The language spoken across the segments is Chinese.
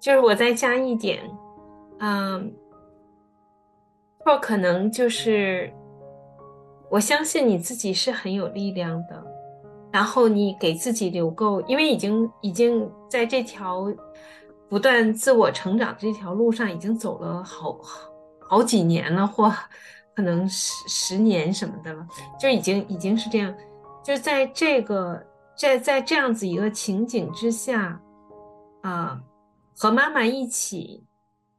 就是我再加一点，嗯，或可能就是，我相信你自己是很有力量的，然后你给自己留够，因为已经已经在这条不断自我成长这条路上已经走了好好好几年了，或可能十十年什么的了，就已经已经是这样，就是在这个在在这样子一个情景之下，啊。和妈妈一起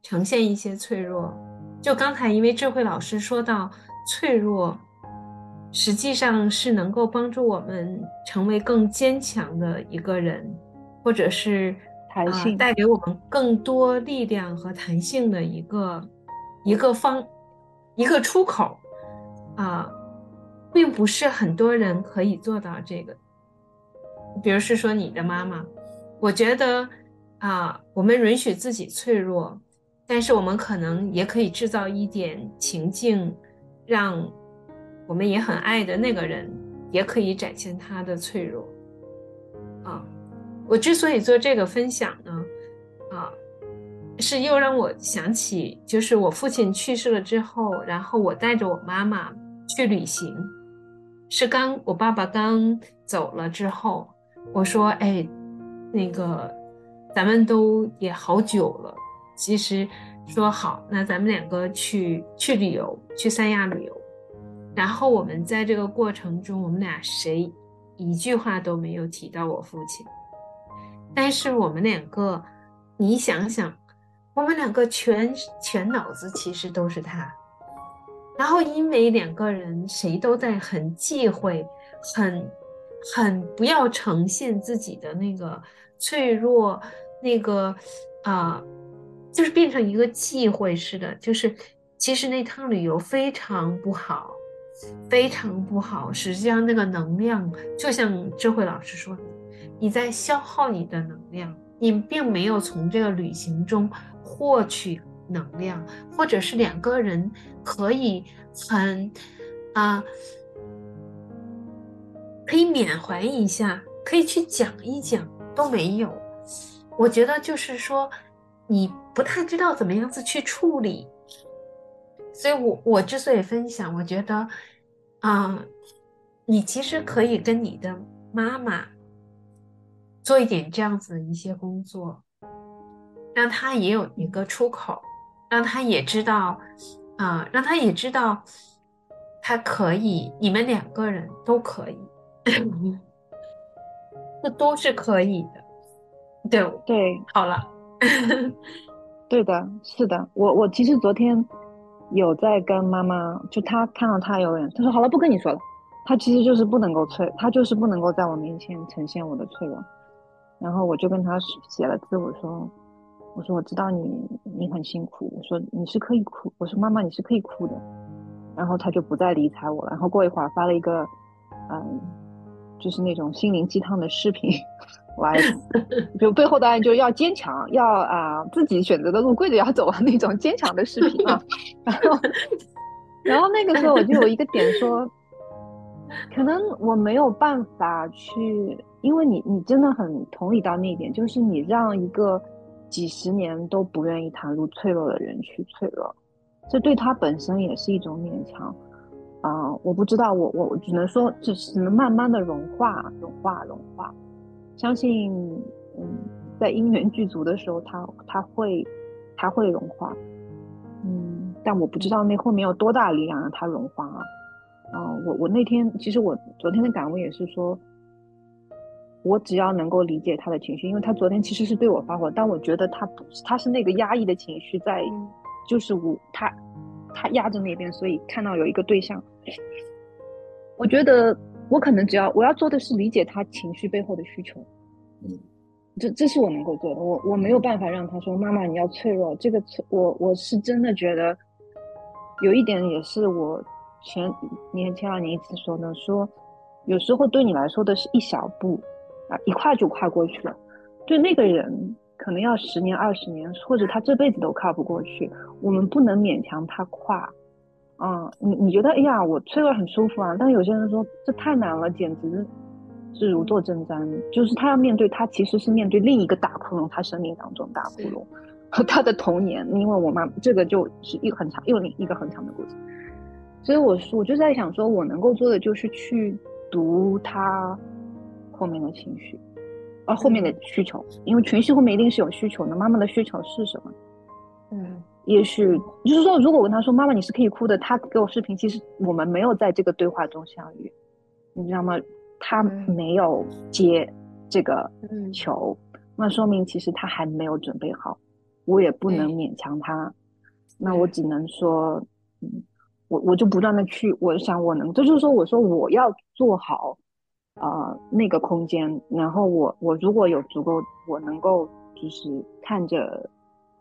呈现一些脆弱，就刚才因为智慧老师说到脆弱，实际上是能够帮助我们成为更坚强的一个人，或者是弹性、呃、带给我们更多力量和弹性的一个一个方一个出口啊、呃，并不是很多人可以做到这个。比如是说你的妈妈，我觉得。啊，我们允许自己脆弱，但是我们可能也可以制造一点情境，让我们也很爱的那个人也可以展现他的脆弱。啊，我之所以做这个分享呢，啊，是又让我想起，就是我父亲去世了之后，然后我带着我妈妈去旅行，是刚我爸爸刚走了之后，我说，哎，那个。咱们都也好久了，其实说好，那咱们两个去去旅游，去三亚旅游。然后我们在这个过程中，我们俩谁一句话都没有提到我父亲。但是我们两个，你想想，我们两个全全脑子其实都是他。然后因为两个人谁都在很忌讳，很很不要呈现自己的那个。脆弱，那个啊、就是变成一个忌讳似的。就是其实那趟旅游非常不好，非常不好。实际上那个能量，就像智慧老师说的，你在消耗你的能量，你并没有从这个旅行中获取能量，或者是两个人可以很啊、可以缅怀一下，可以去讲一讲。都没有，我觉得就是说，你不太知道怎么样子去处理，所以我我之所以分享，我觉得，啊、你其实可以跟你的妈妈做一点这样子的一些工作，让她也有一个出口，让她也知道，啊、让她也知道，她可以，你们两个人都可以。这都是可以的，对对，好了，对的，是的，我我其实昨天有在跟妈妈，就她看到她有人，她说好了，不跟你说了，她其实就是不能够脆，她就是不能够在我面前呈现我的脆弱，然后我就跟她写了字，我说我说我知道你你很辛苦，我说你是可以哭，我说妈妈你是可以哭的，然后她就不再理睬我了，然后过一会儿发了一个嗯。就是那种心灵鸡汤的视频，我还就背后当然就要坚强，要啊、呃、自己选择的路跪着要走啊那种坚强的视频啊。然后，然后那个时候我就有一个点说，可能我没有办法去，因为你你真的很同理到那一点，就是你让一个几十年都不愿意袒露脆弱的人去脆弱，这对他本身也是一种勉强。啊、呃，我不知道，我我只能说，只是能慢慢的融化，融化，融化。相信，嗯，在因缘具足的时候，它它会，它会融化。嗯，但我不知道那后面有多大力量让它融化啊。啊、呃，我我那天其实我昨天的感悟也是说，我只要能够理解他的情绪，因为他昨天其实是对我发火，但我觉得他不是，他是那个压抑的情绪在，就是我他。他压着那边，所以看到有一个对象，我觉得我可能只要我要做的是理解他情绪背后的需求，嗯，这这是我能够做的。我我没有办法让他说妈妈你要脆弱，这个脆我我是真的觉得有一点也是我前年前两年一次说的，说有时候对你来说的是一小步啊，一跨就跨过去了，对那个人。可能要十年、二十年，或者他这辈子都跨不过去。我们不能勉强他跨。嗯，你你觉得，哎呀，我吹了很舒服啊。但有些人说这太难了，简直是如坐针毡，就是他要面对，他其实是面对另一个大窟窿，他生命当中大窟窿和他的童年。因为我妈这个就是一个很长，又另一个很长的故事。所以我说，我就在想说，我能够做的就是去读他后面的情绪，啊，后面的需求，因为情绪后面一定是有需求的。妈妈的需求是什么？嗯，也许就是说，如果我跟他说：“妈妈，你是可以哭的。”他给我视频，其实我们没有在这个对话中相遇，你知道吗？他没有接这个球，嗯、那说明其实他还没有准备好。我也不能勉强他，嗯、那我只能说，嗯，我我就不断的去，我想我能，这就是说，我说我要做好，呃，那个空间，然后我我如果有足够，我能够就是看着、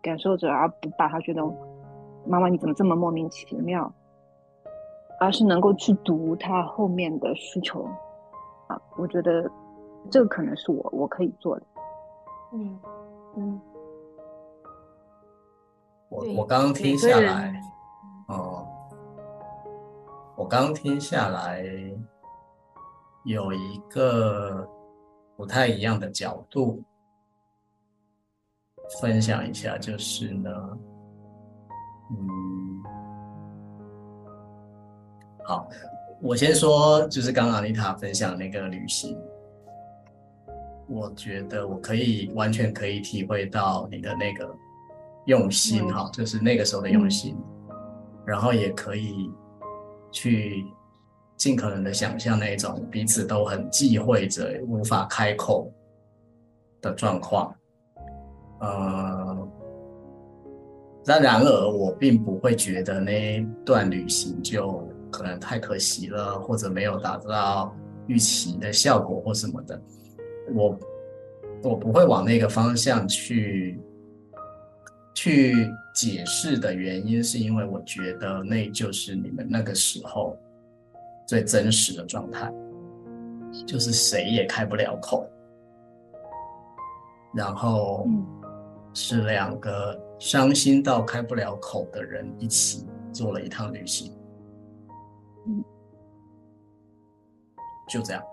感受着，而不把他觉得，妈妈你怎么这么莫名其妙，而是能够去读他后面的需求。啊，我觉得这个可能是我我可以做的。嗯嗯，我我刚刚听下来，哦、嗯，我刚刚听下来有一个不太一样的角度分享一下，就是呢，嗯，好。我先说，就是刚刚安妮塔分享那个旅行，我觉得我可以完全可以体会到你的那个用心哈，就是那个时候的用心，然后也可以去尽可能的想象那种彼此都很忌讳着无法开口的状况，呃，但然而我并不会觉得那一段旅行就。可能太可惜了，或者没有达到预期的效果或什么的，我我不会往那个方向去去解释的原因，是因为我觉得那就是你们那个时候最真实的状态，就是谁也开不了口，然后是两个伤心到开不了口的人一起做了一趟旅行。嗯，就这样，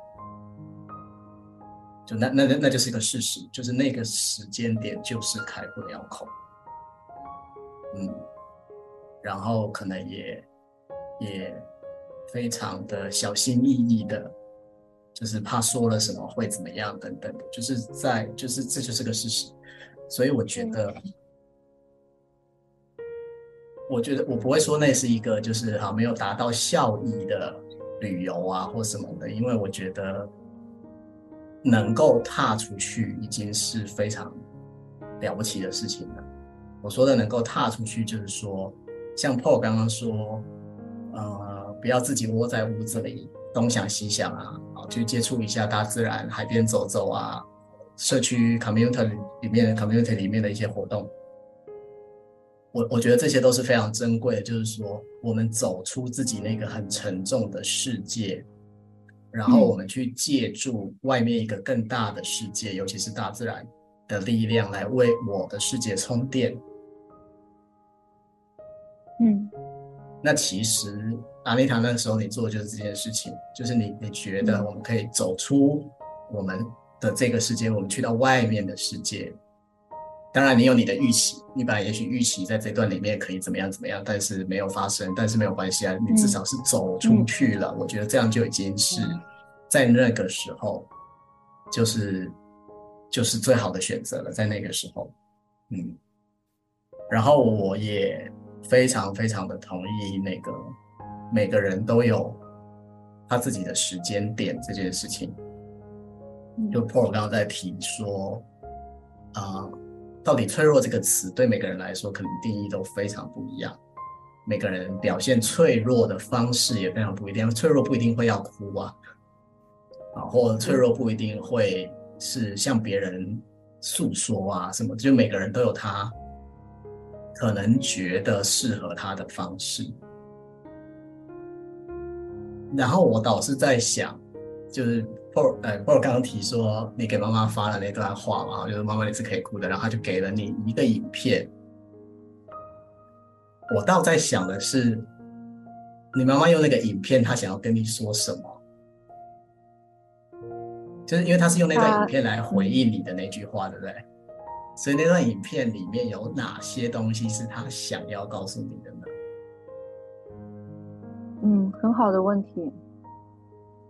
就那那那那就是一个事实，就是那个时间点就是开不了口，嗯，然后可能也也非常的小心翼翼的，就是怕说了什么会怎么样等等的，就是在就是这就是个事实，所以我觉得。我觉得我不会说那是一个就是啊没有达到效益的旅游啊或什么的，因为我觉得能够踏出去已经是非常了不起的事情了。我说的能够踏出去，就是说像 Paul 刚刚说，呃，不要自己窝在屋子里东想西想啊，啊，去接触一下大自然，海边走走啊，社区 community 里面 community 里面的一些活动。我我觉得这些都是非常珍贵的，就是说，我们走出自己那个很沉重的世界，然后我们去借助外面一个更大的世界，尤其是大自然的力量，来为我的世界充电。嗯，那其实阿丽塔那时候你做的就是这件事情，就是你你觉得我们可以走出我们的这个世界，我们去到外面的世界。当然，你有你的预期，你本来也许预期在这段里面可以怎么样怎么样，但是没有发生，但是没有关系啊，你至少是走出去了。嗯、我觉得这样就已经是在那个时候，就是就是最好的选择了。在那个时候，嗯，然后我也非常非常的同意那个每个人都有他自己的时间点这件事情。就 Paul 刚刚在提说啊。呃到底脆弱这个词对每个人来说，可能定义都非常不一样。每个人表现脆弱的方式也非常不一样。脆弱不一定会要哭啊，啊，或脆弱不一定会是向别人诉说啊什么。就每个人都有他可能觉得适合他的方式。然后我倒是在想，就是。或呃，或者刚刚提说你给妈妈发了那段话嘛，就是妈妈你是可以哭的，然后他就给了你一个影片。我倒在想的是，你妈妈用那个影片，她想要跟你说什么？就是因为她是用那段影片来回应你的那句话，对不对？所以那段影片里面有哪些东西是她想要告诉你的呢？嗯，很好的问题。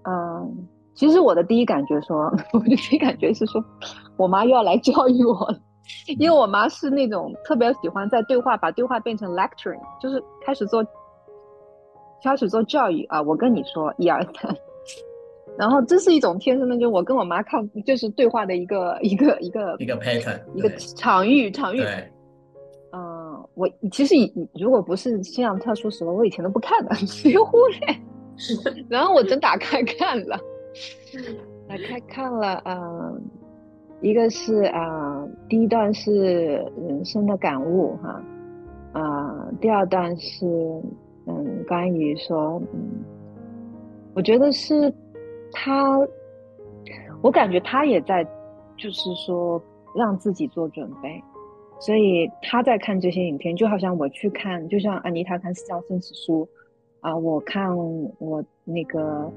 嗯，其实我的第一感觉说，我的第一感觉是说，我妈又要来教育我了，因为我妈是那种特别喜欢在对话，把对话变成 lecturing，就是开始做，开始做教育啊。我跟你说一二三。然后这是一种天生的，就我跟我妈看，就是对话的一个一个一个一个 pattern，一个场域场域。对，嗯，我其实以如果不是这样特殊时候，我以前都不看的，直接忽略。然后我真打开看了，打开看了，嗯，一个是啊、嗯，第一段是人生的感悟哈，啊、嗯，第二段是嗯，关于说，嗯，我觉得是。他，我感觉他也在，就是说让自己做准备，所以他在看这些影片，就好像我去看，就像安妮塔看《四教生死书》，啊，我看我那个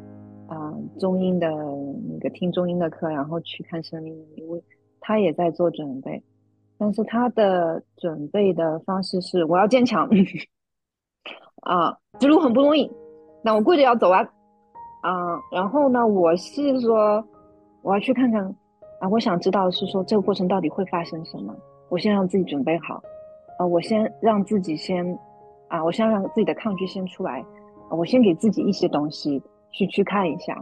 啊中英的那个听中英的课，然后去看生命因为，他也在做准备，但是他的准备的方式是我要坚强，啊，这路很不容易，那我跪着要走完。啊，然后呢，我是说，我要去看看，啊，我想知道是说这个过程到底会发生什么，我先让自己准备好，啊，我先让自己先，啊，我先让自己的抗拒先出来，啊，我先给自己一些东西去去看一下，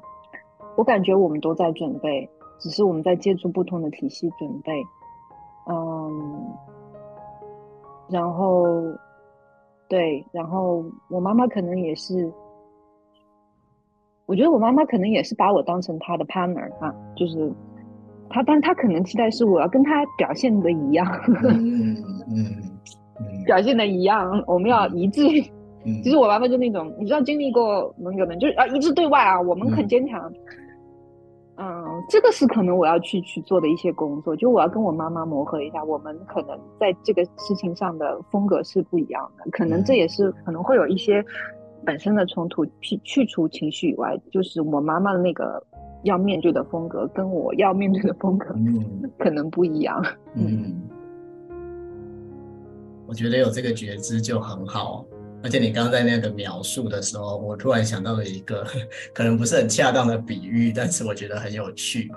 我感觉我们都在准备，只是我们在借助不同的体系准备，嗯，然后，对，然后我妈妈可能也是。我觉得我妈妈可能也是把我当成她的 partner 啊，就是她，但她可能期待是我要跟她表现的一样，嗯嗯嗯，表现的一样，我们要一致。嗯、其实我妈妈就那种，你知道经历过那个的，就是啊一致对外啊，我们很坚强。嗯，嗯，这个是可能我要去去做的一些工作，就我要跟我妈妈磨合一下，我们可能在这个事情上的风格是不一样的，可能这也是可能会有一些。本身的冲突去去除情绪以外，就是我妈妈的那个要面对的风格，跟我要面对的风格，嗯，可能不一样。嗯，我觉得有这个觉知就很好。而且你刚刚在那个描述的时候，我突然想到了一个可能不是很恰当的比喻，但是我觉得很有趣，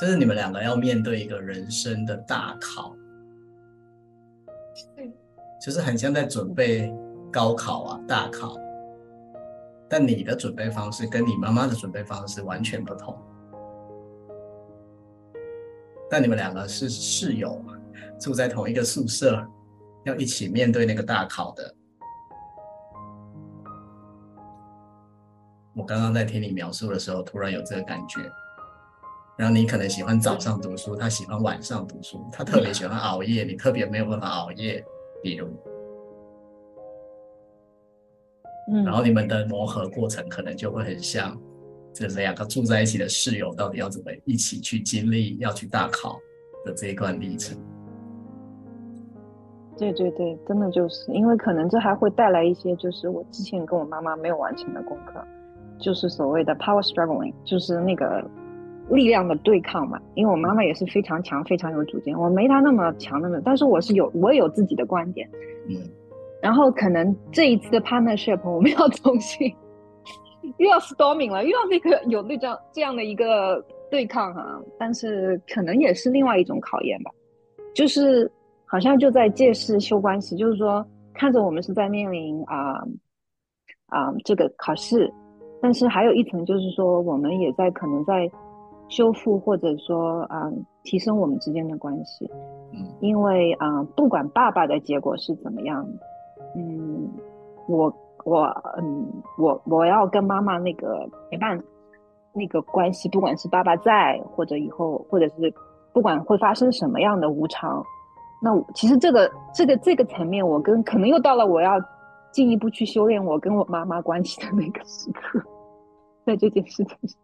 就是你们两个要面对一个人生的大考，对，就是很像在准备。高考啊，大考，但你的准备方式跟你妈妈的准备方式完全不同。但你们两个是室友，住在同一个宿舍，要一起面对那个大考的。我刚刚在听你描述的时候，突然有这个感觉。然后你可能喜欢早上读书，他喜欢晚上读书，他特别喜欢熬夜，你特别没有办法熬夜，比如。嗯然后你们的磨合过程可能就会很像，这两个住在一起的室友到底要怎么一起去经历要去大考的这一段历程。对对对，真的就是因为可能这还会带来一些，就是我之前跟我妈妈没有完成的功课，就是所谓的 power struggling，就是那个力量的对抗嘛。因为我妈妈也是非常强、非常有主见，我没她那么强那么，但是我是有，我也有自己的观点。嗯。然后可能这一次的 partnership 我们要重新又要 storming 了，又要那个有那这样这样的一个对抗哈、啊，但是可能也是另外一种考验吧，就是好像就在借势修关系，就是说看着我们是在面临啊啊这个考试，但是还有一层就是说我们也在可能在修复或者说啊提升我们之间的关系，因为啊不管爸爸的结果是怎么样。嗯，我我嗯我我要跟妈妈那个陪伴那个关系，不管是爸爸在或者以后，或者是不管会发生什么样的无常，那其实这个这个这个层面，我跟可能又到了我要进一步去修炼我跟我妈妈关系的那个时刻，在这件事情上。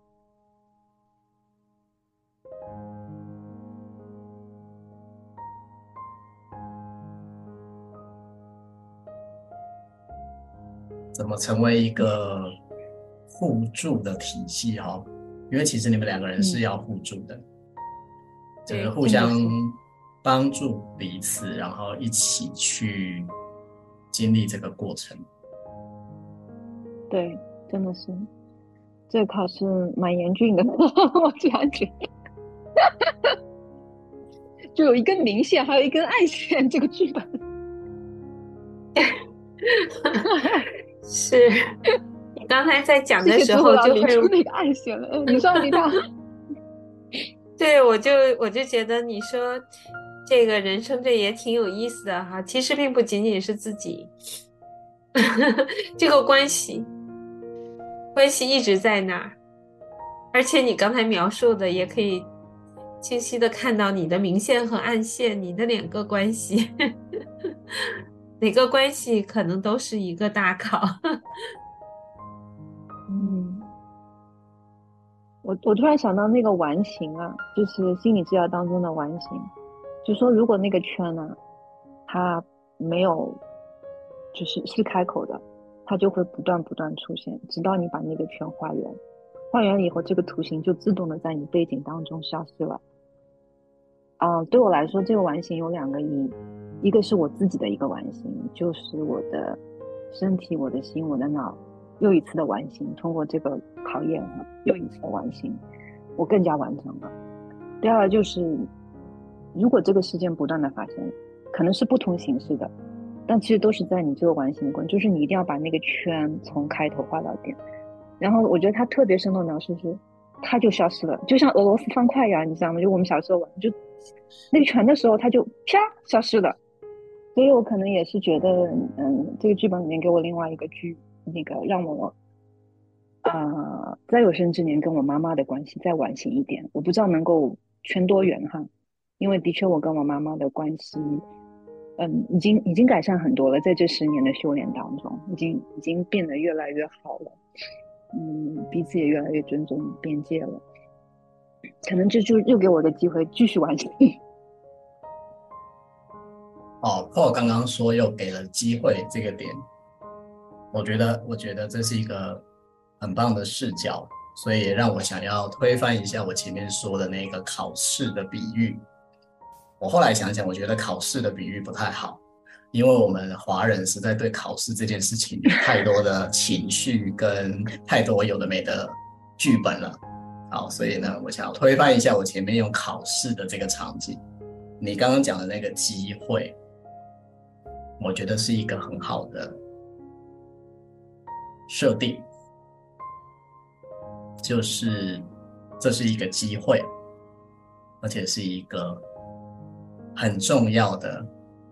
怎么成为一个互助的体系？哈，因为其实你们两个人是要互助的，就、嗯、是互相帮助彼此，然后一起去经历这个过程。对，真的是，这个考试蛮严峻的，我这样觉得，就有一根明线，还有一根暗线，这个剧本 是。刚才在讲的时候就会出那个暗线了。你说你说，对，我就我就觉得你说这个人生这也挺有意思的哈。其实并不仅仅是自己，这个关系关系一直在那儿，而且你刚才描述的也可以清晰的看到你的明线和暗线，你的两个关系，哪个关系可能都是一个大考。嗯我我突然想到那个完形啊，就是心理治疗当中的完形，就说如果那个圈呢、啊，它没有，就是是开口的，它就会不断不断出现，直到你把那个圈画圆，画圆了以后，这个图形就自动的在你背景当中消失了。啊、对我来说，这个完形有两个意义，一个是我自己的一个完形，就是我的身体、我的心、我的脑。又一次的完形，通过这个考验，又一次的完形，我更加完整了。第二就是，如果这个事件不断的发生，可能是不同形式的，但其实都是在你这个完形的过程，就是你一定要把那个圈从开头画到点。然后我觉得他特别生动描述是，它就消失了，就像俄罗斯方块一样，你知道吗？就我们小时候玩，就那个圈的时候，它就啪消失了。所以我可能也是觉得，嗯，这个剧本里面给我另外一个剧。那个让我，啊、在有生之年跟我妈妈的关系再完形一点，我不知道能够圈多远哈，因为的确我跟我妈妈的关系，嗯，已经已经改善很多了，在这十年的修炼当中，已经已经变得越来越好了，嗯，彼此也越来越尊重边界了，可能这就又给我的机会继续完成。哦，Paul 刚刚说又给了机会这个点。我觉得，我觉得这是一个很棒的视角，所以也让我想要推翻一下我前面说的那个考试的比喻。我后来想想，我觉得考试的比喻不太好，因为我们华人实在对考试这件事情太多的情绪跟 太多有的没的剧本了。好，所以呢，我想要推翻一下我前面用考试的这个场景。你刚刚讲的那个机会，我觉得是一个很好的。设定就是这是一个机会，而且是一个很重要的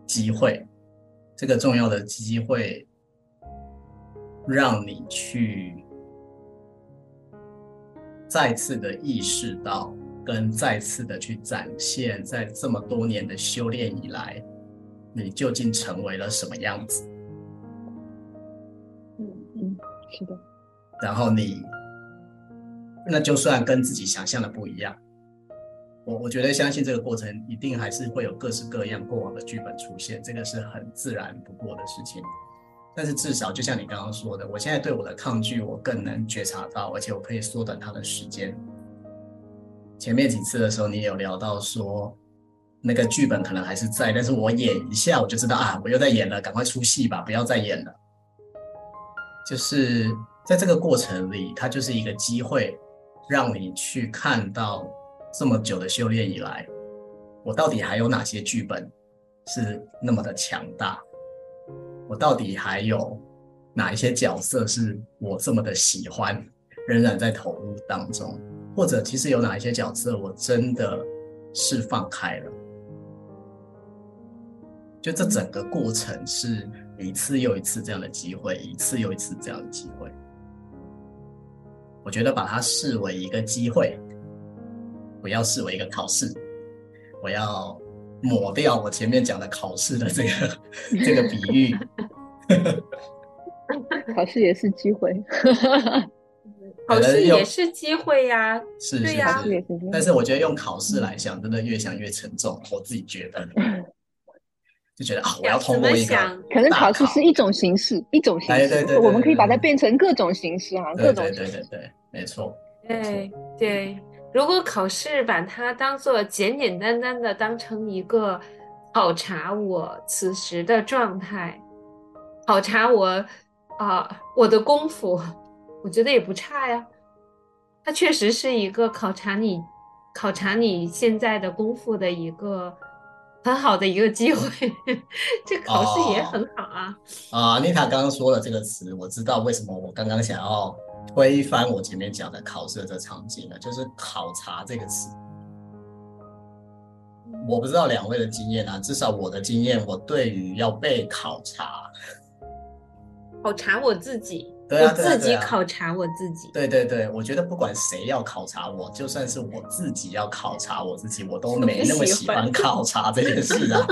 机会。这个重要的机会让你去再次的意识到，跟再次的去展现，在这么多年的修炼以来，你究竟成为了什么样子。嗯嗯是的，然后你，那就算跟自己想象的不一样，我我觉得相信这个过程一定还是会有各式各样过往的剧本出现，这个是很自然不过的事情。但是至少就像你刚刚说的，我现在对我的抗拒，我更能觉察到，而且我可以缩短它的时间。前面几次的时候，你也有聊到说，那个剧本可能还是在，但是我演一下，我就知道啊，我又在演了，赶快出戏吧，不要再演了。就是在这个过程里，它就是一个机会，让你去看到这么久的修炼以来，我到底还有哪些剧本是那么的强大？我到底还有哪一些角色是我这么的喜欢，仍然在投入当中？或者其实有哪一些角色我真的是放开了？就这整个过程是。一次又一次这样的机会，一次又一次这样的机会，我觉得把它视为一个机会，不要视为一个考试。我要抹掉我前面讲的考试的这个这个比喻。考试也是机会，考试也是机会呀，是是是。但是我觉得用考试来想，真的越想越沉重。我自己觉得。就觉得啊，我要通过一个，可能考试是一种形式，一种形式。对对对，我们可以把它变成各种形式啊，各种对对对对对，没错。对对，如果考试把它当做简简单单的当成一个考察我此时的状态，考察我啊、呃、我的功夫，我觉得也不差呀。它确实是一个考察你考察你现在的功夫的一个。很好的一个机会，这考试也很好啊。哦、啊，妮塔刚刚说了这个词，我知道为什么我刚刚想要推翻我前面讲的考试的场景呢，就是考察这个词。我不知道两位的经验啊，至少我的经验，我对于要被考察，考察我自己。对啊，我自己考察我自己。对对对，我觉得不管谁要考察我，就算是我自己要考察我自己，我都没那么喜欢考察这件事啊。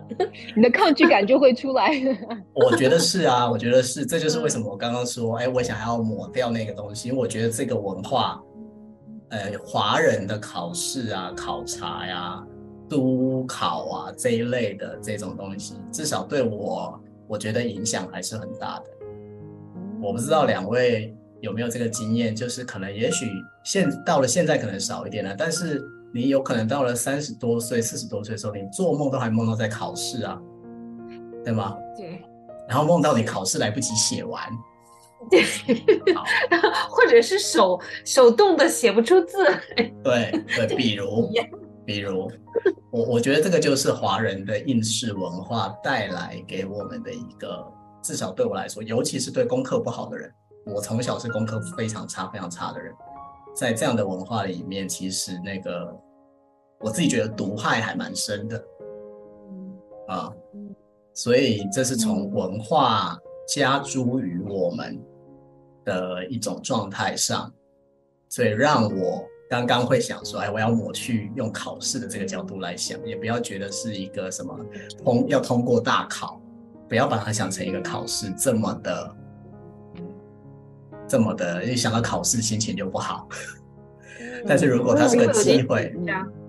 你的抗拒感就会出来。我觉得是啊，我觉得是，这就是为什么我刚刚说，哎，我想要抹掉那个东西，因为我觉得这个文化，呃，华人的考试啊、考察呀、啊、督考啊这一类的这种东西，至少对我，我觉得影响还是很大的。我不知道两位有没有这个经验，就是可能也许现到了现在可能少一点了，但是你有可能到了三十多岁、四十多岁的时候，你做梦都还梦到在考试啊，对吗？对。然后梦到你考试来不及写完，对。或者是手手动的写不出字。对对，比如比如，我我觉得这个就是华人的应试文化带来给我们的一个。至少对我来说，尤其是对功课不好的人，我从小是功课非常差、非常差的人，在这样的文化里面，其实那个我自己觉得毒害还蛮深的，啊，所以这是从文化加诸于我们的一种状态上，所以让我刚刚会想说，哎，我要抹去用考试的这个角度来想，也不要觉得是一个什么通要通过大考。不要把它想成一个考试这么的，这么的，一想到考试心情就不好。但是如果它是个机会，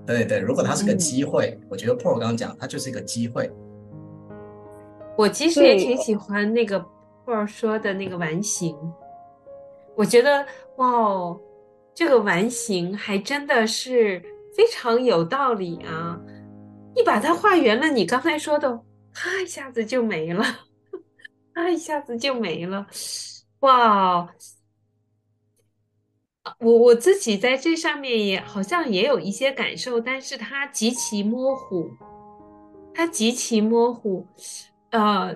对对对，如果它是个机会，我觉得 Pearl 刚刚讲，它就是一个机会。我其实也挺喜欢那个 Pearl 说的那个完形，我觉得哇哦，这个完形还真的是非常有道理啊！你把它画圆了，你刚才说的。他一下子就没了，他 一下子就没了，哇！我我自己在这上面也好像也有一些感受，但是它极其模糊，它极其模糊，呃，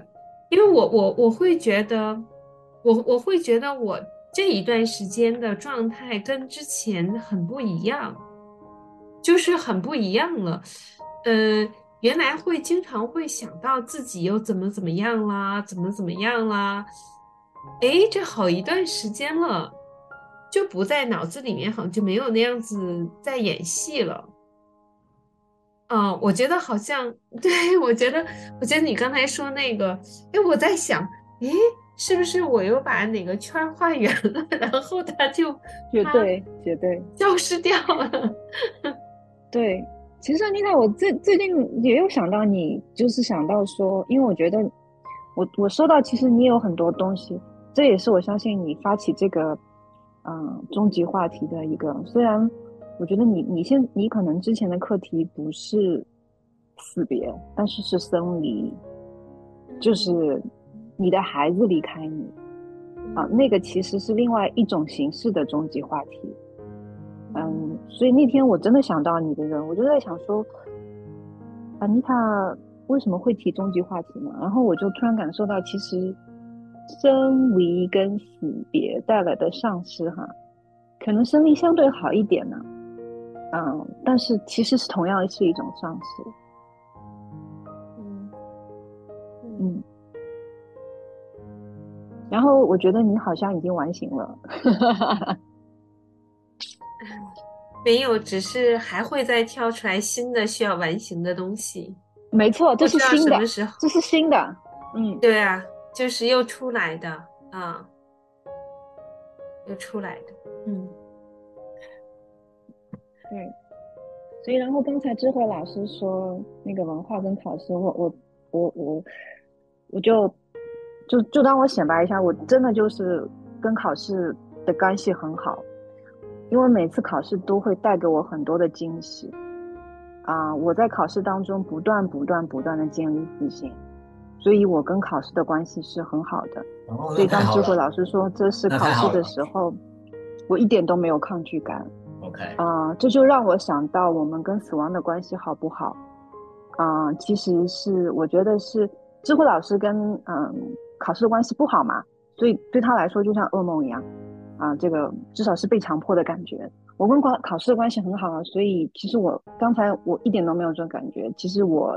因为我我我会觉得，我我会觉得我这一段时间的状态跟之前很不一样，就是很不一样了，呃。原来会经常会想到自己又怎么怎么样啦，怎么怎么样啦，哎，这好一段时间了，就不在脑子里面，好像就没有那样子在演戏了。啊、哦，我觉得好像，对，我觉得，我觉得你刚才说那个，哎，我在想，哎，是不是我又把哪个圈画圆了，然后它就绝对绝对消失掉了，对。其实妮塔，我最最近也有想到你，就是想到说，因为我觉得我我收到，其实你有很多东西，这也是我相信你发起这个嗯终极话题的一个。虽然我觉得你你现你可能之前的课题不是死别，但是是生离，就是你的孩子离开你啊，那个其实是另外一种形式的终极话题。嗯，所以那天我真的想到你的人，我就在想说，安妮塔为什么会提终极话题呢？然后我就突然感受到，其实生离跟死别带来的丧失，哈，可能生离相对好一点呢，嗯，但是其实是同样是一种丧失，嗯嗯，然后我觉得你好像已经完形了。没有，只是还会再跳出来新的需要完形的东西。没错，这是新的。这是新的。嗯，对啊，就是又出来的啊，又出来的。嗯，对。所以，然后刚才智慧老师说那个文化跟考试，我我我我我就就就当我显摆一下，我真的就是跟考试的关系很好。因为每次考试都会带给我很多的惊喜。啊，我在考试当中不断、不断、不断的建立自信，所以我跟考试的关系是很好的。哦、所以当智慧老师说这是考试的时候，我一点都没有抗拒感。OK，啊，这就让我想到我们跟死亡的关系好不好？啊，其实是我觉得是智慧老师跟嗯考试的关系不好嘛，所以对他来说就像噩梦一样。啊，这个至少是被强迫的感觉。我跟考考试的关系很好啊，所以其实我刚才我一点都没有这种感觉。其实我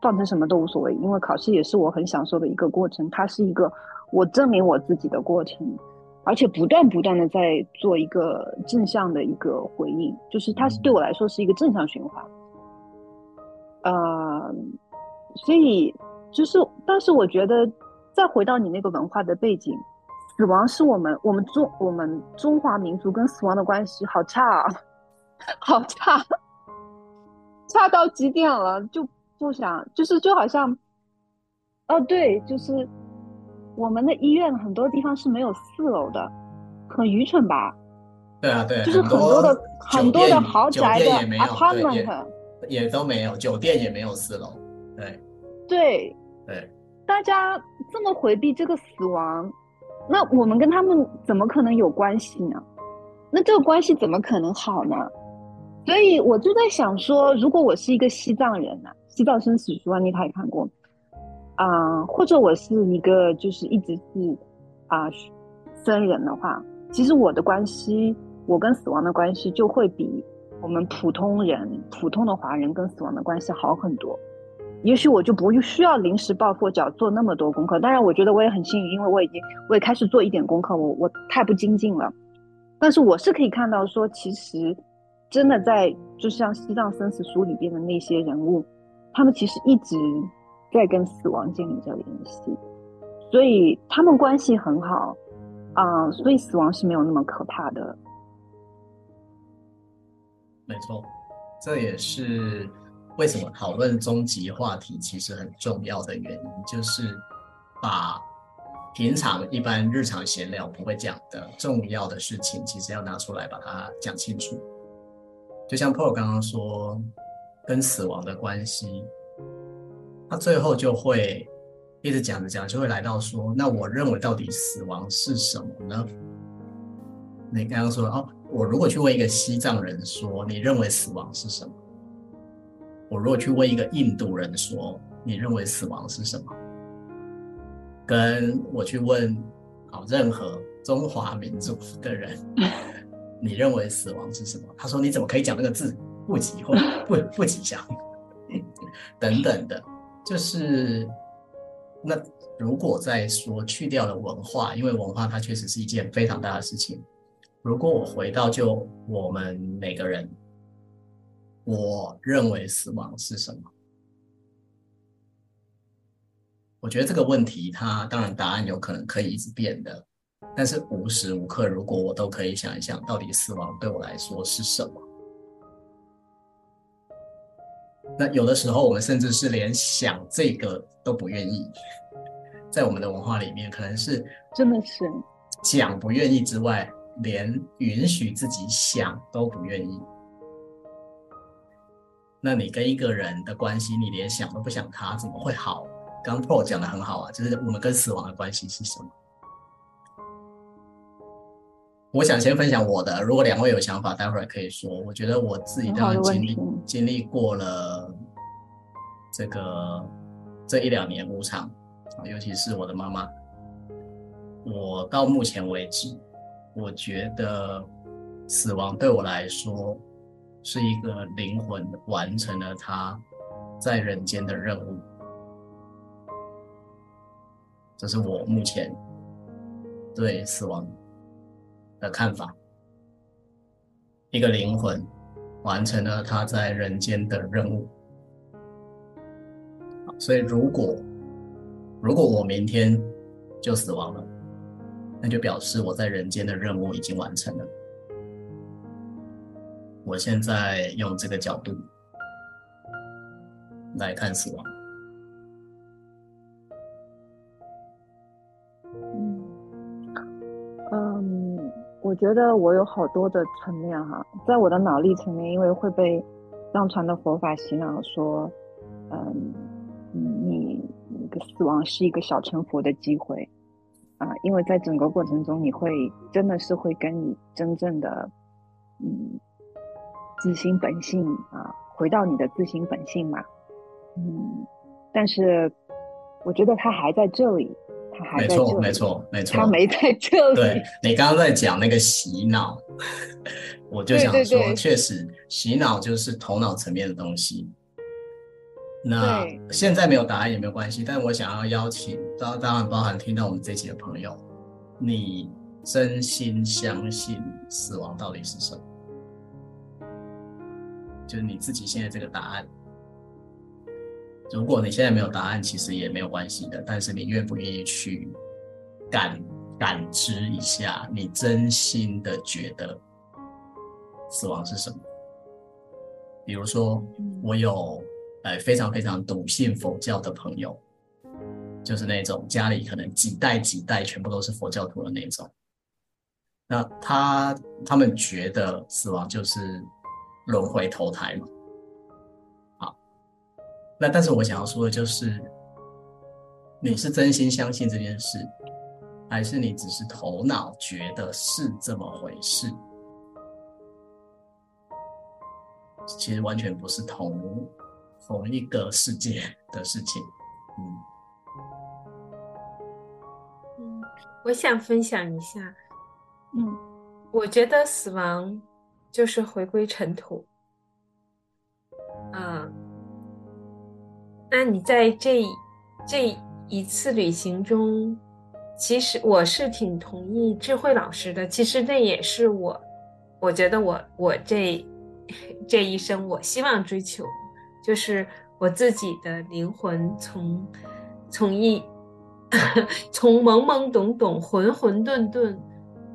放成什么都无所谓，因为考试也是我很享受的一个过程，它是一个我证明我自己的过程，而且不断不断的在做一个正向的一个回应，就是它是对我来说是一个正向循环。呃，所以就是，但是我觉得再回到你那个文化的背景。死亡是我们我们中我们中华民族跟死亡的关系好差啊，好差，差到极点了，就不想就是就好像，哦对，就是我们的医院很多地方是没有四楼的，很愚蠢吧？对啊对，就是很多的很多的豪宅的 apartment 也都没有，酒店也没有四楼，对对对，大家这么回避这个死亡。那我们跟他们怎么可能有关系呢？那这个关系怎么可能好呢？所以我就在想说，如果我是一个西藏人呢、《西藏生死书》啊，你他也看过啊、或者我是一个就是一直是啊、僧人的话，其实我的关系，我跟死亡的关系就会比我们普通人、普通的华人跟死亡的关系好很多。也许我就不需要临时抱佛脚做那么多功课。当然，我觉得我也很幸运，因为我已经我也开始做一点功课。我我太不精进了，但是我是可以看到说，其实真的在就像《西藏生死书》里边的那些人物，他们其实一直在跟死亡建立着联系，所以他们关系很好啊、所以死亡是没有那么可怕的。没错，这也是。为什么讨论终极话题其实很重要的原因，就是把平常一般日常闲聊不会讲的重要的事情，其实要拿出来把它讲清楚。就像 Paul 刚刚说，跟死亡的关系，他最后就会一直讲着讲，就会来到说，那我认为到底死亡是什么呢？你刚刚说哦，我如果去问一个西藏人说，你认为死亡是什么？我如果去问一个印度人说，你认为死亡是什么？跟我去问好任何中华民族的人，你认为死亡是什么？他说，你怎么可以讲那个字不吉或不不吉祥 等等的，就是那如果再说去掉了文化，因为文化它确实是一件非常大的事情。如果我回到就我们每个人。我认为死亡是什么？我觉得这个问题，它当然答案有可能可以一直变的，但是无时无刻，如果我都可以想一想，到底死亡对我来说是什么？那有的时候，我们甚至是连想这个都不愿意，在我们的文化里面，可能是真的是讲不愿意之外，连允许自己想都不愿意。那你跟一个人的关系，你连想都不想他，怎么会好？刚 Paul 讲的很好啊，就是我们跟死亡的关系是什么？我想先分享我的，如果两位有想法，待会儿可以说。我觉得我自己当然经历经历过了这个这一两年无常，尤其是我的妈妈。我到目前为止，我觉得死亡对我来说。是一个灵魂完成了他在人间的任务，这是我目前对死亡的看法。一个灵魂完成了他在人间的任务，所以如果如果我明天就死亡了，那就表示我在人间的任务已经完成了。我现在用这个角度来看死亡。嗯，嗯，我觉得我有好多的层面哈，在我的脑力层面，因为会被藏传的佛法洗脑说，嗯，你那个死亡是一个小成佛的机会啊，因为在整个过程中，你会真的是会跟你真正的嗯自心本性啊，回到你的自心本性嘛，嗯，但是我觉得他还在这里他还。没错，没错，没错，他没在这里。对，你刚刚在讲那个洗脑，我就想说，对对对，确实洗脑就是头脑层面的东西。那现在没有答案也没有关系，但我想要邀请，当当然包含听到我们这期的朋友，你真心相信死亡到底是什么？就是你自己现在这个答案。如果你现在没有答案，其实也没有关系的。但是你愿不愿意去感感知一下，你真心的觉得死亡是什么？比如说，我有呃非常非常笃信佛教的朋友，就是那种家里可能几代几代全部都是佛教徒的那种。那他他们觉得死亡就是轮回投胎嘛。好那但是我想要说的就是，你是真心相信这件事，还是你只是头脑觉得是这么回事？其实完全不是同同一个世界的事情。嗯，嗯，我想分享一下，嗯，我觉得死亡就是回归尘土，嗯。那你在这这一次旅行中，其实我是挺同意智慧老师的。其实那也是我，我觉得我我这这一生我希望追求，就是我自己的灵魂从从一 从懵懵懂懂、浑浑沌沌，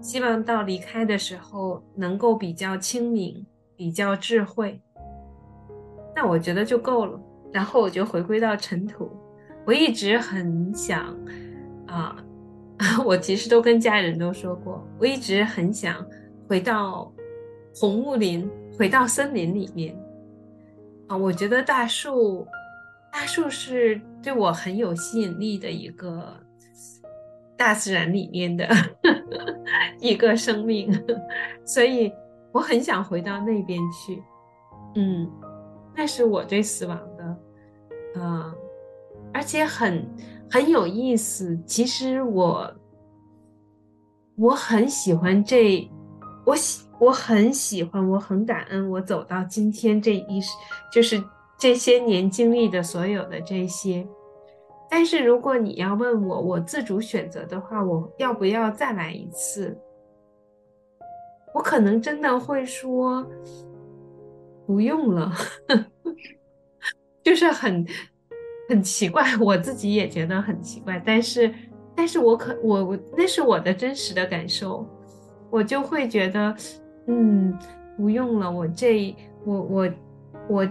希望到离开的时候能够比较清明、比较智慧。那我觉得就够了。然后我就回归到尘土。我一直很想，啊、我其实都跟家人都说过，我一直很想回到红木林，回到森林里面。啊、我觉得大树，大树是对我很有吸引力的一个大自然里面的 一个生命，所以我很想回到那边去。嗯，那是我对死亡的。嗯，而且很很有意思。其实我我很喜欢这，我喜我很喜欢，我很感恩，我走到今天这一，就是这些年经历的所有的这些。但是如果你要问我，我自主选择的话，我要不要再来一次？我可能真的会说不用了。就是很很奇怪，我自己也觉得很奇怪，但是，但是我可我我那是我的真实的感受，我就会觉得，嗯，不用了，我这我我我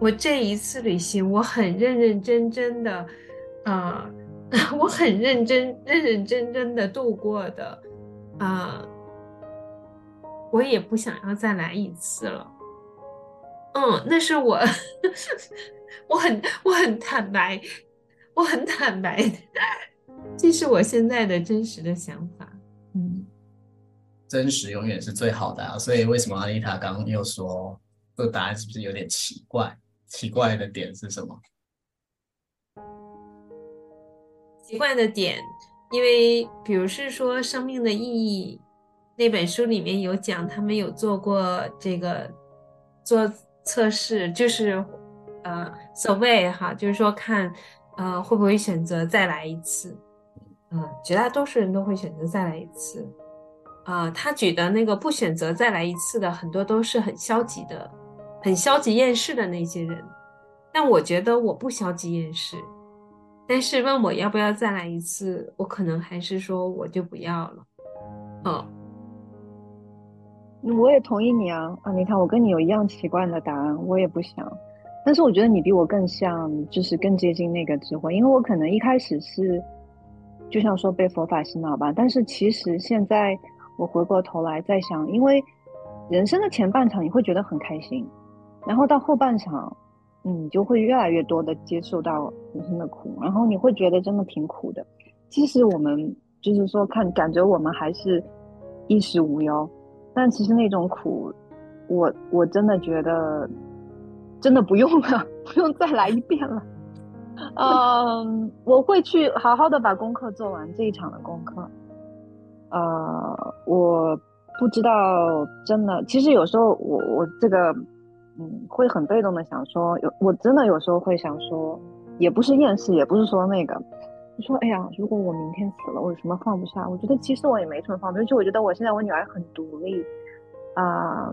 我这一次旅行，我很认认真真的，呃，我很认真认认真真的度过的，啊、我也不想要再来一次了。嗯，那是我，我很我很坦白，我很坦白，这是我现在的真实的想法。嗯，真实永远是最好的啊！所以为什么阿丽塔刚刚又说这个答案是不是有点奇怪？奇怪的点是什么？奇怪的点，因为比如是说《生命的意义》那本书里面有讲，他们有做过这个做。测试就是，呃，所谓哈，就是说看，呃，会不会选择再来一次？嗯、呃，绝大多数人都会选择再来一次。啊、呃，他举的那个不选择再来一次的，很多都是很消极的，很消极厌世的那些人。但我觉得我不消极厌世，但是问我要不要再来一次，我可能还是说我就不要了。嗯。我也同意你啊，啊，你看我跟你有一样奇怪的答案，我也不想，但是我觉得你比我更像，就是更接近那个智慧，因为我可能一开始是，就像说被佛法洗脑吧，但是其实现在我回过头来再想，因为人生的前半场你会觉得很开心，然后到后半场，你就会越来越多的接受到人生的苦，然后你会觉得真的挺苦的。即使我们就是说看，感觉我们还是衣食无忧，但其实那种苦，我我真的觉得真的不用了，不用再来一遍了。嗯，我会去好好的把功课做完这一场的功课。呃，我不知道，真的，其实有时候我我这个，嗯，会很被动的想说，有我真的有时候会想说，也不是厌世，也不是说那个，就说，哎呀，如果我明天死了，我有什么放不下？我觉得其实我也没什么放不下，就我觉得我现在我女儿很独立，啊、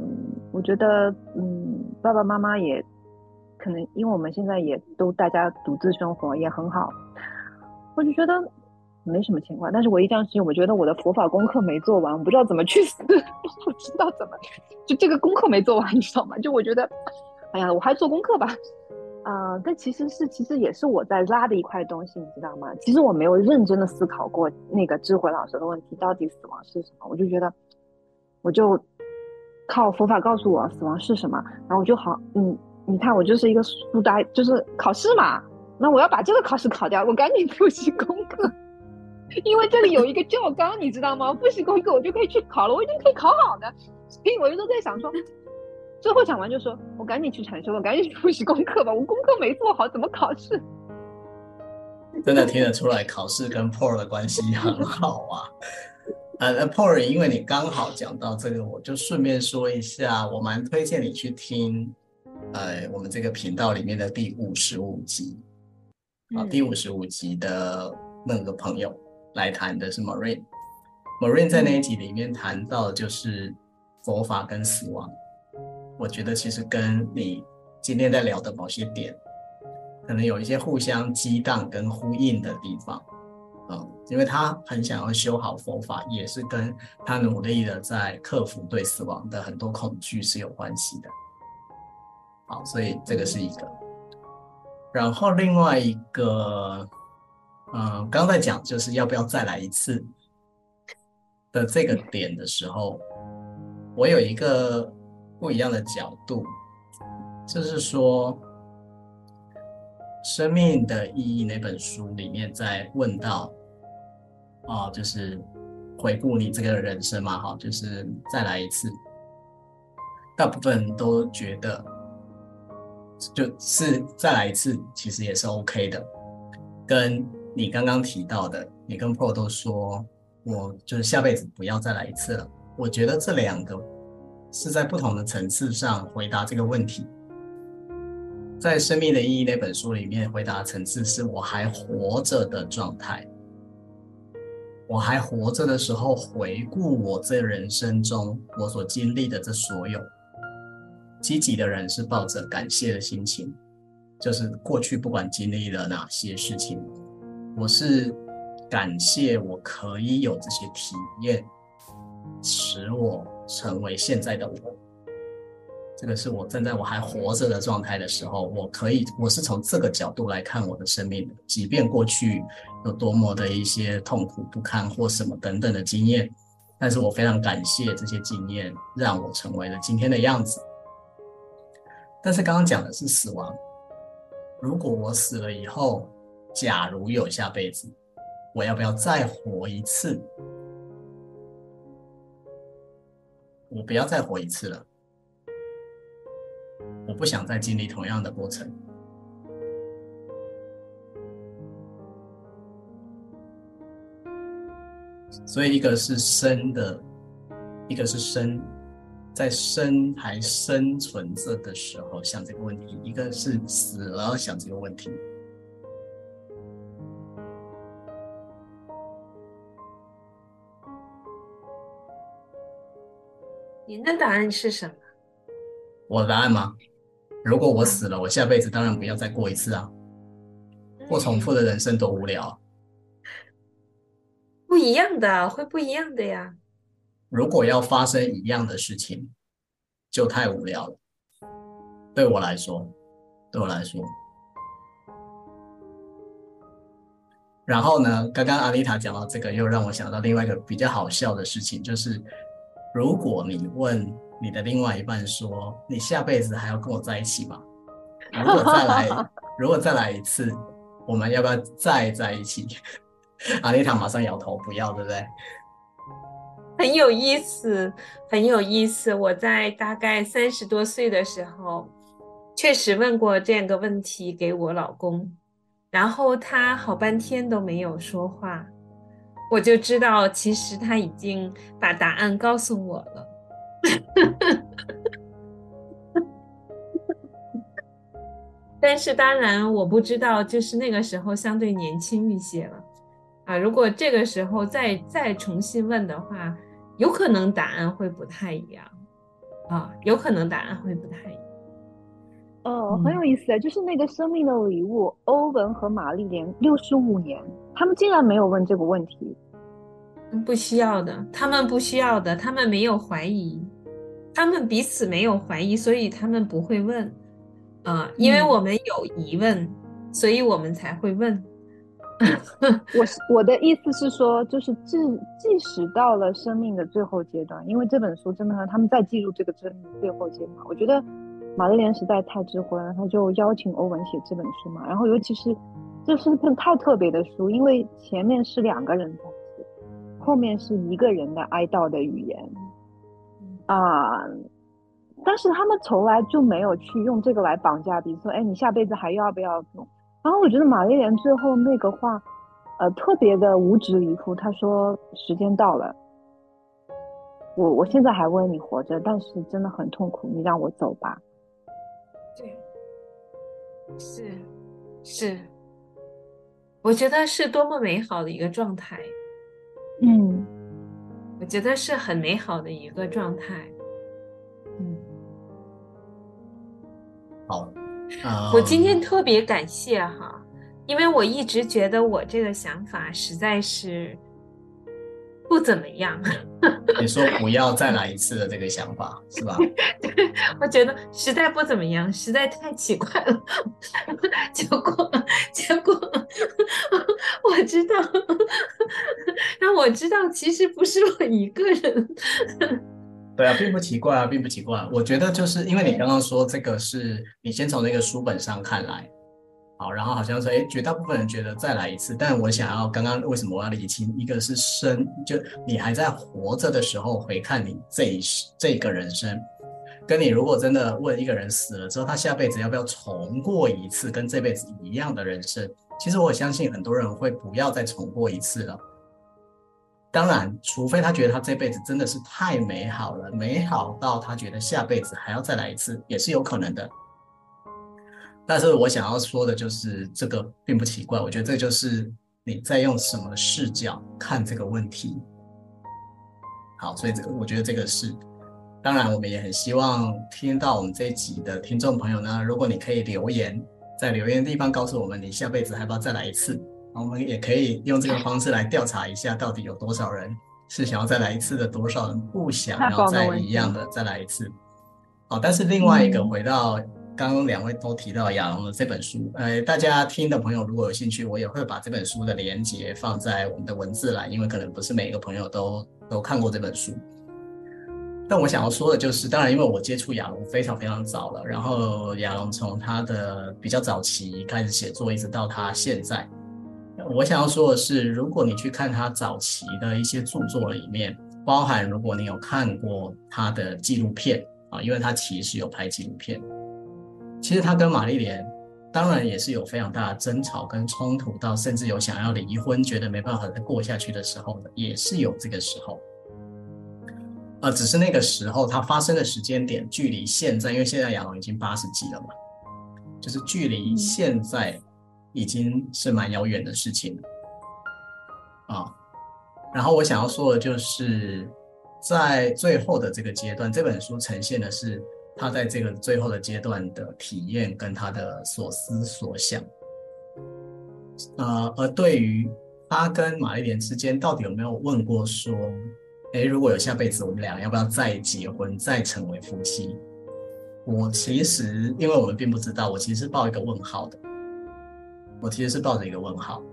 我觉得，嗯，爸爸妈妈也可能，因为我们现在也都大家独自生活也很好，我就觉得。没什么情况，但是我一件事情，我觉得我的佛法功课没做完，我不知道怎么去死，我 不知道怎么，就这个功课没做完，你知道吗？就我觉得，哎呀，我还做功课吧，啊、呃，但其实是其实也是我在拉的一块东西，你知道吗？其实我没有认真的思考过那个智慧老师的问题，到底死亡是什么？我就觉得，我就靠佛法告诉我死亡是什么，然后我就好，嗯，你看我就是一个书呆，就是考试嘛，那我要把这个考试考掉，我赶紧复习功课。因为这里有一个教纲，你知道吗？复习功课我就可以去考了，我已经可以考好的。所以我就都在想说，最后讲完就说，我赶紧去禅修，我赶紧去复习功课吧。我功课没做好，怎么考试？真的听得出来，考试跟 Paul 的关系很好啊。呃，那 Paul，因为你刚好讲到这个，我就顺便说一下，我蛮推荐你去听，呃，我们这个频道里面的第五十五集，啊，第五十五集的那个朋友。来谈的是 Marine，Marine 在那一集里面谈到的就是佛法跟死亡，我觉得其实跟你今天在聊的某些点，可能有一些互相激荡跟呼应的地方，嗯，因为他很想要修好佛法，也是跟他努力的在克服对死亡的很多恐惧是有关系的。好，所以这个是一个，然后另外一个。嗯，刚在讲就是要不要再来一次的这个点的时候，我有一个不一样的角度，就是说，《生命的意义》那本书里面在问到，啊，就是回顾你这个人生嘛，哈，就是再来一次，大部分都觉得，就是再来一次其实也是 OK 的，跟。你刚刚提到的，你跟 Pro 都说，我就是下辈子不要再来一次了。我觉得这两个是在不同的层次上回答这个问题。在《生命的意义》那本书里面，回答层次是我还活着的状态。我还活着的时候，回顾我这人生中我所经历的这所有，积极的人是抱着感谢的心情，就是过去不管经历了哪些事情。我是感谢我可以有这些体验，使我成为现在的我。这个是我站在我还活着的状态的时候，我可以，我是从这个角度来看我的生命。即便过去有多么的一些痛苦不堪或什么等等的经验，但是我非常感谢这些经验，让我成为了今天的样子。但是刚刚讲的是死亡，如果我死了以后，假如有下辈子，我要不要再活一次？我不要再活一次了，我不想再经历同样的过程。所以，一个是生的，一个是生，在生还生存着的时候想这个问题；一个是死了想这个问题。您的答案是什么？我的答案吗？如果我死了，我下辈子当然不要再过一次啊！过重复的人生多无聊。不一样的，会不一样的呀。如果要发生一样的事情，就太无聊了。对我来说，对我来说，然后呢，刚刚阿丽塔讲到这个，又让我想到另外一个比较好笑的事情，就是如果你问你的另外一半说：“你下辈子还要跟我在一起吗？” 如果再来，如果再来一次，我们要不要再在一起？阿丽塔马上摇头，不要，对不对？很有意思，很有意思。我在大概三十多岁的时候，确实问过这样个问题给我老公，然后他好半天都没有说话，我就知道其实他已经把答案告诉我了。但是当然我不知道，就是那个时候相对年轻一些了啊。如果这个时候再再重新问的话，有可能答案会不太一样啊，有可能答案会不太一样。哦，很有意思，就是那个生命的礼物，欧文和玛丽莲六十五年，他们竟然没有问这个问题。不需要的，他们不需要的，他们没有怀疑，他们彼此没有怀疑，所以他们不会问。啊，因为我们有疑问，嗯、所以我们才会问。我是我的意思是说，就是即即使到了生命的最后阶段，因为这本书真的他们在进入这个生命最后阶段。我觉得玛丽莲实在太智慧了，他就邀请欧文写这本书嘛。然后尤其是这是一本太特别的书，因为前面是两个人在写，后面是一个人的哀悼的语言啊。但是他们从来就没有去用这个来绑架，比如说，哎，你下辈子还要不要弄？然后我觉得玛丽莲最后那个话，呃，特别的无支离谱。他说：“时间到了，我我现在还为你活着，但是真的很痛苦，你让我走吧。”对，是是，我觉得是多么美好的一个状态。嗯，我觉得是很美好的一个状态。嗯，好。我今天特别感谢哈，因为我一直觉得我这个想法实在是不怎么样。你说不要再来一次的这个想法是吧？对，我觉得实在不怎么样，实在太奇怪了。结果，结果我知道，让我知道其实不是我一个人。对啊，并不奇怪啊，并不奇怪。我觉得就是因为你刚刚说这个是你先从那个书本上看来，好，然后好像说，哎，绝大部分人觉得再来一次。但我想要刚刚为什么我要理清？一个是生，就你还在活着的时候回看你这一这个人生，跟你如果真的问一个人死了之后，他下辈子要不要重过一次跟这辈子一样的人生？其实我相信很多人会不要再重过一次了。当然，除非他觉得他这辈子真的是太美好了，美好到他觉得下辈子还要再来一次，也是有可能的。但是我想要说的就是，这个并不奇怪。我觉得这就是你在用什么视角看这个问题。好，所以这个我觉得这个是。当然，我们也很希望听到我们这一集的听众朋友呢，如果你可以留言，在留言的地方告诉我们，你下辈子还要再来一次？我们也可以用这个方式来调查一下，到底有多少人是想要再来一次的，多少人不想要再一样的再来一次。好，但是另外一个回到刚刚两位都提到亚隆的这本书，呃，大家听的朋友如果有兴趣，我也会把这本书的连接放在我们的文字栏，因为可能不是每一个朋友都都看过这本书。但我想要说的就是，当然因为我接触亚隆非常非常早了，然后亚隆从他的比较早期开始写作，一直到他现在。我想要说的是，如果你去看他早期的一些著作里面，包含如果你有看过他的纪录片啊，因为他其实有拍纪录片，其实他跟玛丽莲当然也是有非常大的争吵跟冲突，到甚至有想要离婚，觉得没办法再过下去的时候的，也是有这个时候。呃，只是那个时候它发生的时间点，距离现在，因为现在亚龙已经八十几了嘛，就是距离现在。已经是蛮遥远的事情了啊。然后我想要说的就是，在最后的这个阶段，这本书呈现的是他在这个最后的阶段的体验跟他的所思所想。呃，而对于他跟玛丽莲之间到底有没有问过说，哎，如果有下辈子，我们俩要不要再结婚，再成为夫妻？我其实因为我们并不知道，我其实是抱一个问号的。我其实是抱着一个问号，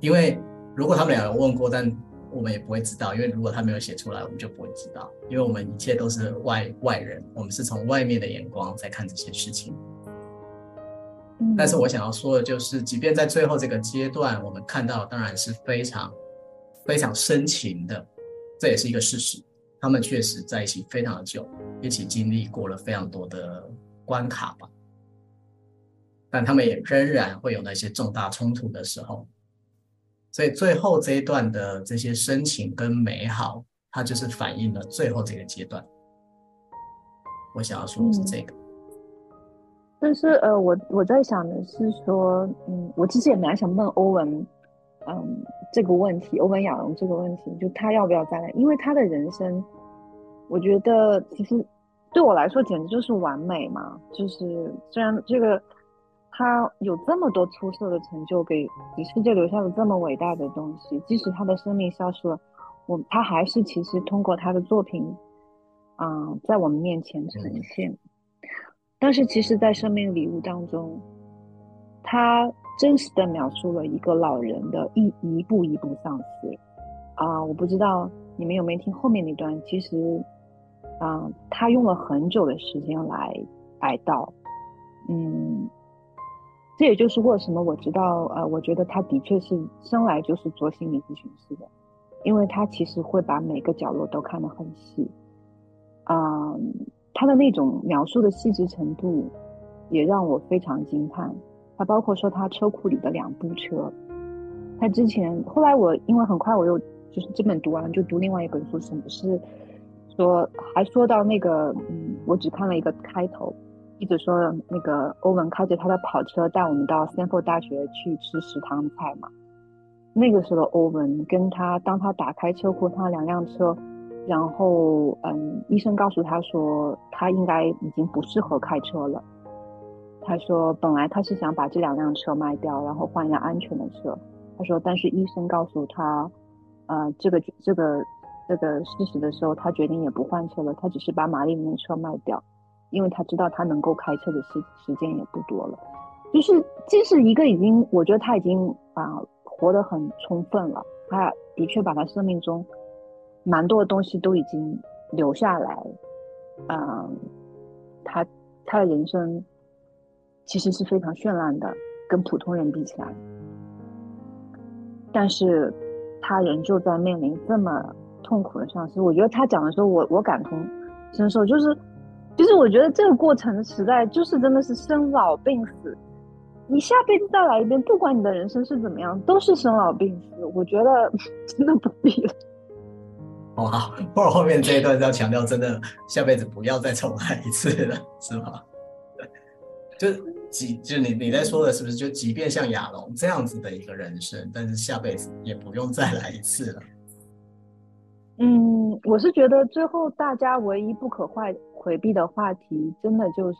因为如果他们俩有问过，但我们也不会知道，因为如果他没有写出来，我们就不会知道，因为我们一切都是外外人，我们是从外面的眼光在看这些事情。嗯，但是我想要说的就是，即便在最后这个阶段，我们看到当然是非常非常深情的，这也是一个事实。他们确实在一起非常的久，一起经历过了非常多的关卡吧。但他们也仍然会有那些重大冲突的时候。所以最后这一段的这些深情跟美好，它就是反映了最后这个阶段。我想要说的是这个。嗯、但是呃，我我在想的是说，嗯，我其实也蛮想问欧文，嗯，这个问题，欧文亚龙这个问题，就他要不要再来？因为他的人生，我觉得其实对我来说简直就是完美嘛。就是虽然这个。他有这么多出色的成就，给给世界留下了这么伟大的东西。即使他的生命消失了，我他还是其实通过他的作品，啊、呃，在我们面前呈现。但是其实，在生命礼物当中，他真实的描述了一个老人的一一步一步丧失。啊、呃，我不知道你们有没有听后面那段，其实，啊、呃，他用了很久的时间来哀悼，嗯。这也就是为什么我知道，呃，我觉得他的确是生来就是做心理咨询师的，因为他其实会把每个角落都看得很细，啊、他的那种描述的细致程度也让我非常惊叹。他包括说他车库里的两部车，他之前后来我因为很快我又就是这本读完了就读另外一本书，什么是说还说到那个，嗯，我只看了一个开头。一直说那个欧文开着他的跑车带我们到 Sanford 大学去吃食堂菜嘛。那个时候的欧文跟他，当他打开车库，他两辆车，然后嗯，医生告诉他说他应该已经不适合开车了。他说本来他是想把这两辆车卖掉，然后换一辆安全的车。他说但是医生告诉他，呃，这个这个这个事实的时候，他决定也不换车了，他只是把玛丽莲车卖掉。因为他知道他能够开车的时时间也不多了，就是这是一个已经，我觉得他已经啊活得很充分了。他的确把他生命中蛮多的东西都已经留下来，嗯，他他的人生其实是非常绚烂的，跟普通人比起来，但是他仍旧在面临这么痛苦的丧失。我觉得他讲的时候，我我感同身受，就是。其实我觉得这个过程实在就是真的是生老病死，你下辈子再来一遍，不管你的人生是怎么样，都是生老病死。我觉得 真的不必了。哦，好，或者后面这一段是要强调，真的下辈子不要再重来一次了，是吗？就即就你你在说的是不是？就即便像亚龙这样子的一个人生，但是下辈子也不用再来一次了。嗯，我是觉得最后大家唯一不可坏回避的话题，真的就是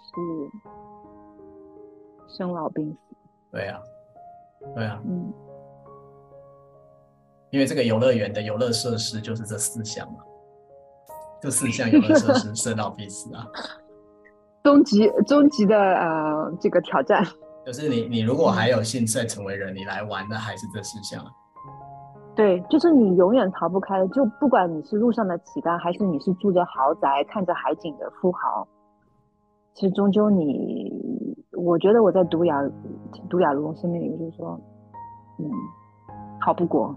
生老病死。对呀，对呀，嗯，因为这个游乐园的游乐设施就是这四项嘛，这四项游乐设施 生老病死啊，终极终极的呃这个挑战，就是你你如果还有幸再成为人，你来玩的还是这四项。对，就是你永远逃不开，就不管你是路上的乞丐，还是你是住着豪宅、看着海景的富豪，其实终究你，我觉得我在读亚读亚龙生命里，就是说，嗯，逃不过，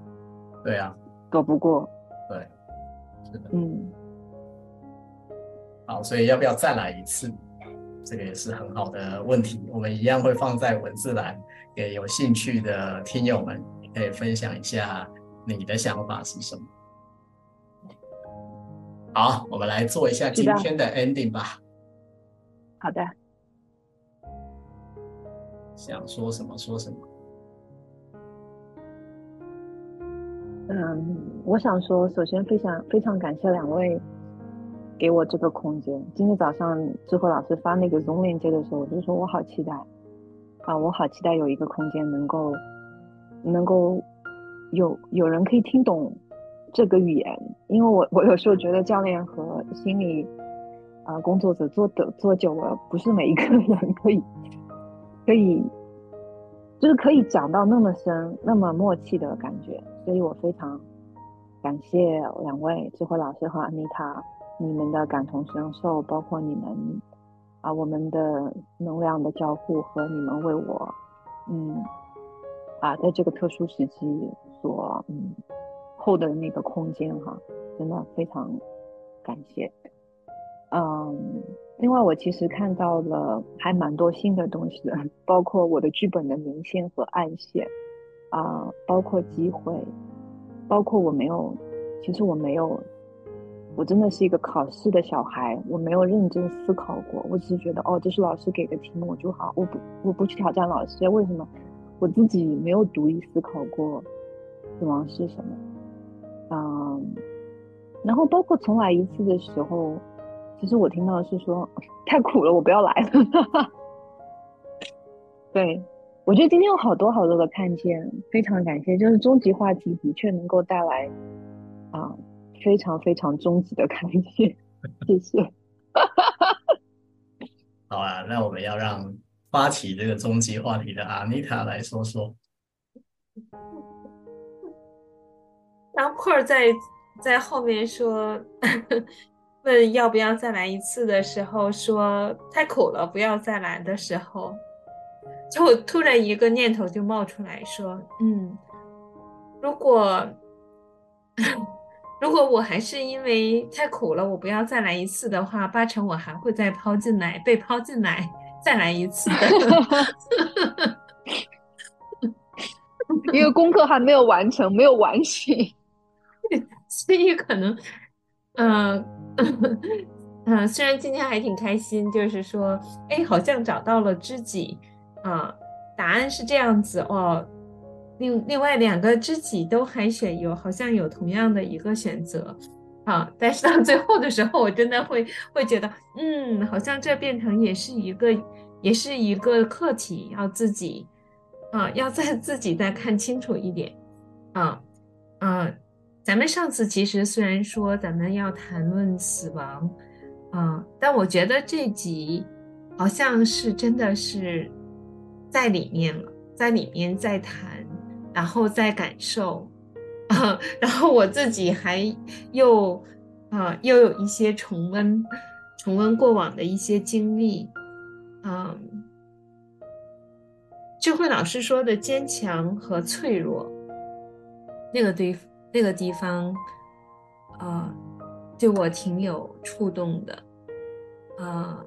对呀、啊，躲不过，对，是的，嗯，好，所以要不要再来一次？这个也是很好的问题，我们一样会放在文字栏，给有兴趣的听友们可以分享一下。你的想法是什么？好，我们来做一下今天的 ending 吧。好的。想说什么说什么。嗯，我想说，首先非常非常感谢两位给我这个空间。今天早上智慧老师发那个 Zoom 链接的时候，我就说我好期待啊，我好期待有一个空间能够能够。有有人可以听懂这个语言，因为我我有时候觉得教练和心理啊、工作者做的做久了，不是每一个人可以可以就是可以讲到那么深、那么默契的感觉，所以我非常感谢两位智慧老师和安妮塔，你们的感同身受，包括你们啊，我们的能量的交互和你们为我，嗯，啊，在这个特殊时期所嗯后的那个空间哈，真的非常感谢，嗯。另外，我其实看到了还蛮多新的东西的，包括我的剧本的明线和暗线，啊、包括机会，包括我没有，其实我没有，我真的是一个考试的小孩，我没有认真思考过，我只是觉得哦，这是老师给的题目就好，我不我不去挑战老师，为什么？我自己没有独立思考过死亡是什么，嗯，然后包括重来一次的时候。其实我听到是说 太苦了，我不要来了。对，我觉得今天有好多好多的看见，非常感谢。就是终极话题的确能够带来啊、非常非常终极的看见，谢谢。好啊，那我们要让发起这个终极话题的阿妮塔来说说。当 Paul 在在后面说。问要不要再来一次的时候，说太苦了，不要再来的时候，就突然一个念头就冒出来说，嗯，如果 如果我还是因为太苦了，我不要再来一次的话，八成我还会再抛进来，被抛进来再来一次的，因为功课还没有完成，没有完成，所以可能，嗯、嗯，虽然今天还挺开心，就是说，哎，好像找到了知己啊。答案是这样子哦。另另外两个知己都还选有，好像有同样的一个选择啊。但是到最后的时候，我真的会会觉得，嗯，好像这变成也是一个，也是一个课题，要自己啊，要再自己再看清楚一点啊，啊。咱们上次其实虽然说咱们要谈论死亡，啊、但我觉得这集好像是真的是在里面了，在里面在谈，然后在感受，啊、然后我自己还又啊、又有一些重温，重温过往的一些经历，嗯、智慧老师说的坚强和脆弱，那个对。那个地方，啊、呃，对我挺有触动的，啊、呃，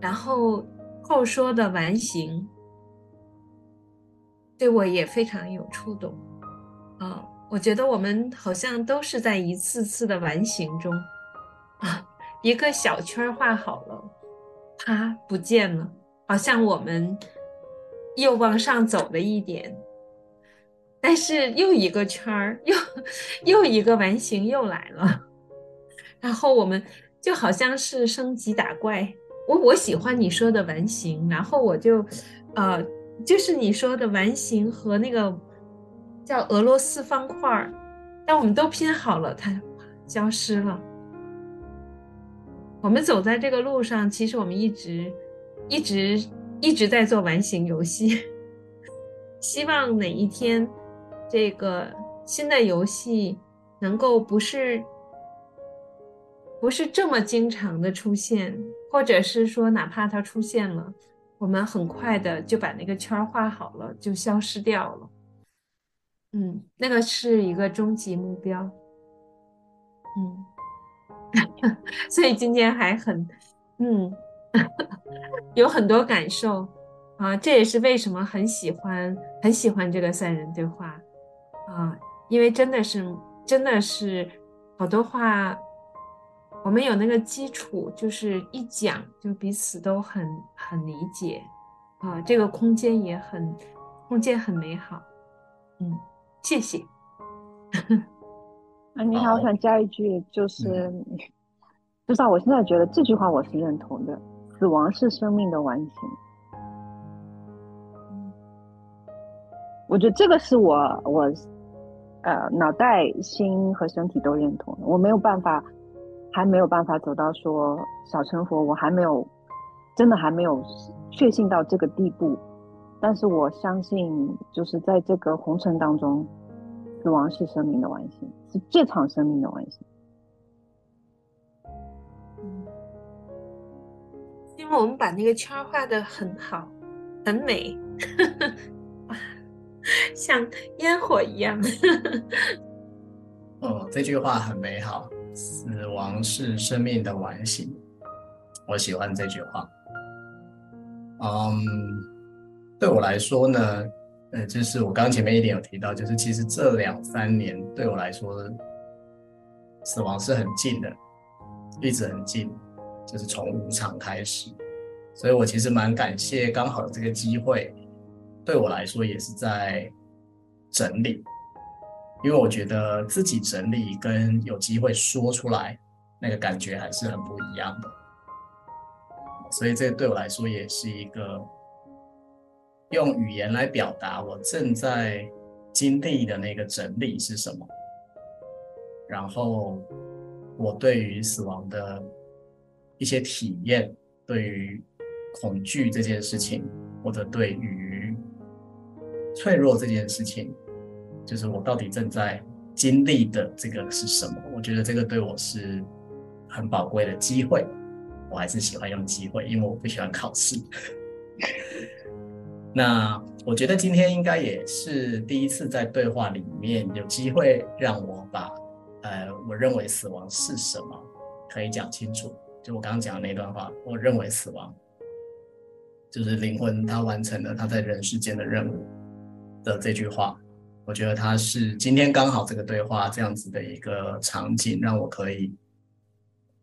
然后后说的完形，对我也非常有触动，啊、我觉得我们好像都是在一次次的完形中，啊，一个小圈画好了，啪，不见了，好像我们又往上走了一点。但是又一个圈儿，又 又一个完形又来了，然后我们就好像是升级打怪。我我喜欢你说的完形，然后我就，呃，就是你说的完形和那个叫俄罗斯方块，儿，但我们都拼好了，它消失了。我们走在这个路上，其实我们一直一直一直在做完形游戏，希望哪一天。这个新的游戏能够不是不是这么经常的出现，或者是说哪怕它出现了，我们很快的就把那个圈画好了，就消失掉了。嗯，那个是一个终极目标。嗯，所以今天还很嗯 有很多感受啊，这也是为什么很喜欢很喜欢这个三人对话。啊，因为真的是，真的是好多话，我们有那个基础，就是一讲就彼此都很很理解，啊，这个空间也很，空间很美好，嗯，谢谢。啊，你好，我想加一句，就是，至、嗯、少我现在觉得这句话我是认同的，死亡是生命的完形。我觉得这个是我我。呃，脑袋、心和身体都认同。我没有办法，还没有办法走到说小成佛，我还没有，真的还没有确信到这个地步。但是我相信，就是在这个红尘当中，死亡是生命的完形，是这场生命的完形。嗯，因为我们把那个圈画得很好，很美，像烟火一样。哦，这句话很美好，死亡是生命的完形，我喜欢这句话。嗯。对我来说呢，呃，就是我刚前面一点有提到，就是其实这两三年对我来说，死亡是很近的，一直很近，就是从无常开始，所以我其实蛮感谢刚好这个机会，对我来说也是在整理，因为我觉得自己整理跟有机会说出来，那个感觉还是很不一样的，所以这对我来说也是一个。用语言来表达我正在经历的那个整理是什么，然后我对于死亡的一些体验，对于恐惧这件事情，或者对于脆弱这件事情，就是我到底正在经历的这个是什么？我觉得这个对我是很宝贵的机会，我还是喜欢用机会，因为我不喜欢考试。那我觉得今天应该也是第一次在对话里面有机会让我把，呃，我认为死亡是什么可以讲清楚。就我刚刚讲的那段话，我认为死亡就是灵魂它完成了它在人世间的任务的这句话，我觉得它是今天刚好这个对话这样子的一个场景，让我可以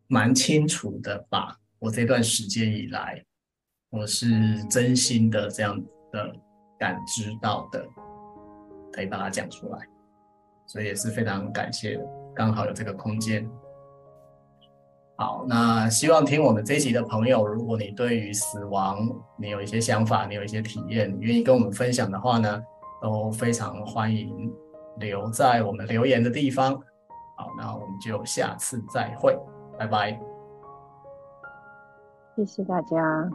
蛮清楚的把我这段时间以来，我是真心的这样。的感知到的，可以把它讲出来，所以也是非常感谢，刚好有这个空间。好，那希望听我们这一集的朋友，如果你对于死亡你有一些想法，你有一些体验，你愿意跟我们分享的话呢，都非常欢迎留在我们留言的地方。好，那我们就下次再会，拜拜。谢谢大家。